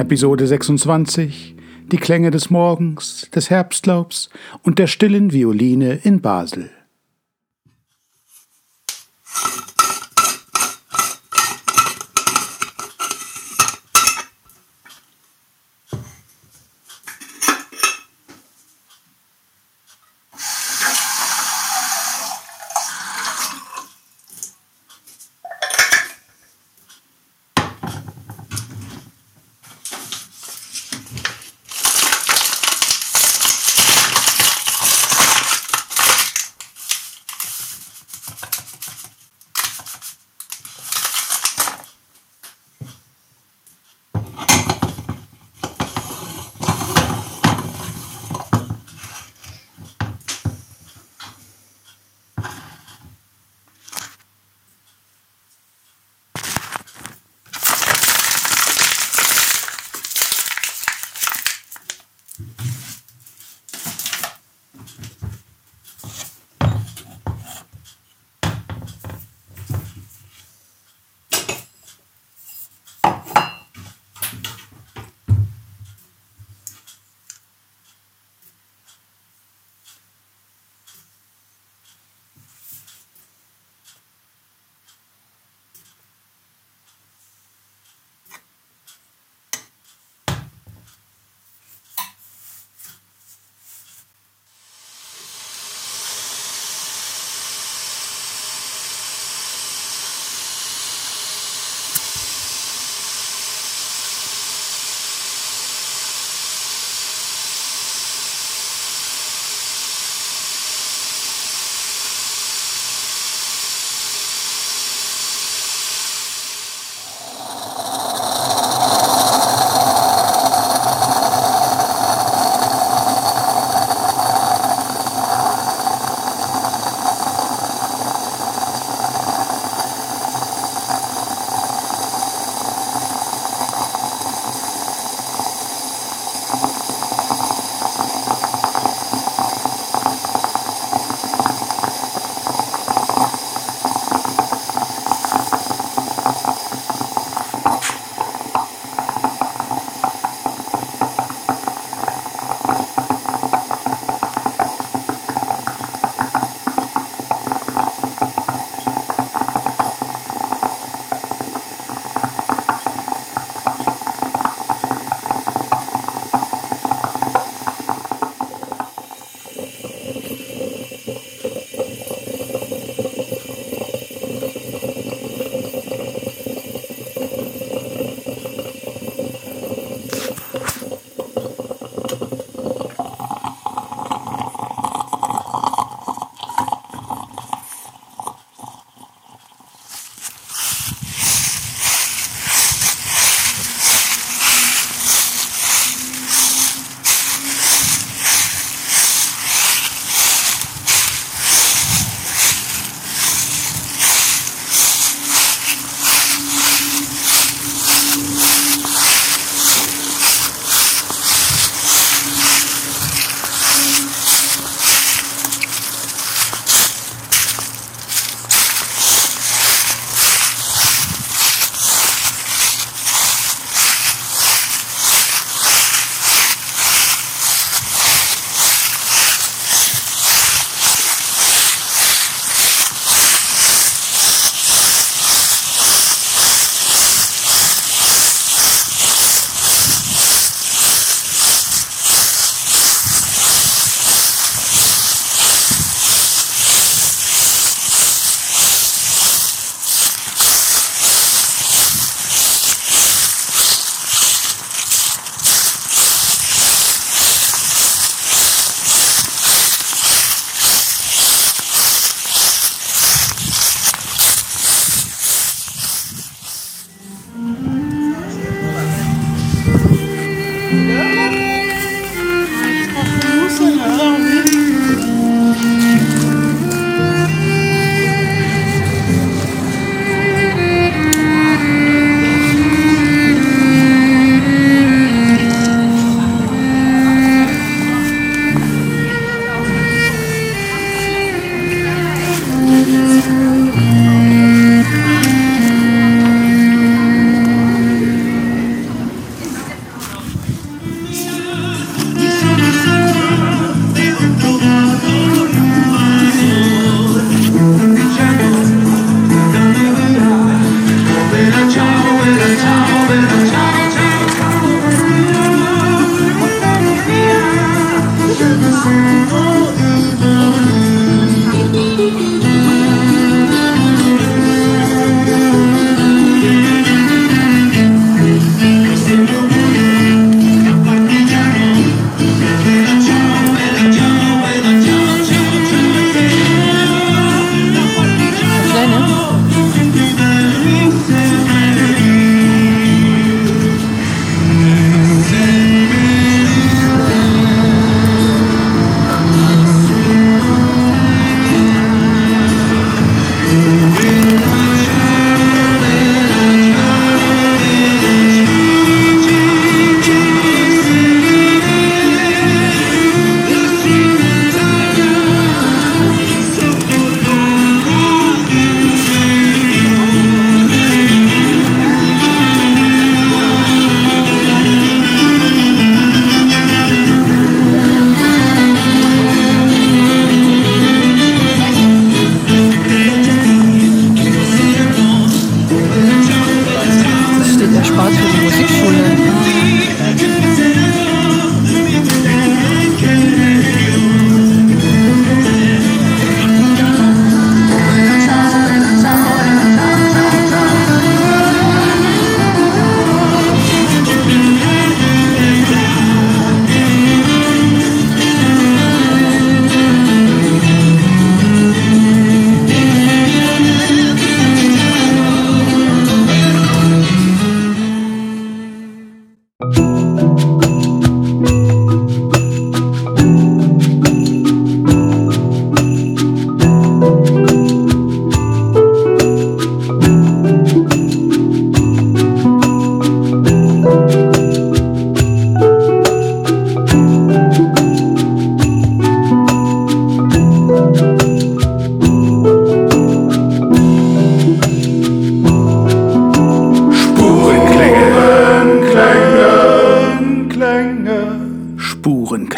Episode 26. Die Klänge des Morgens, des Herbstlaubs und der stillen Violine in Basel.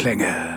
Spurenklänge.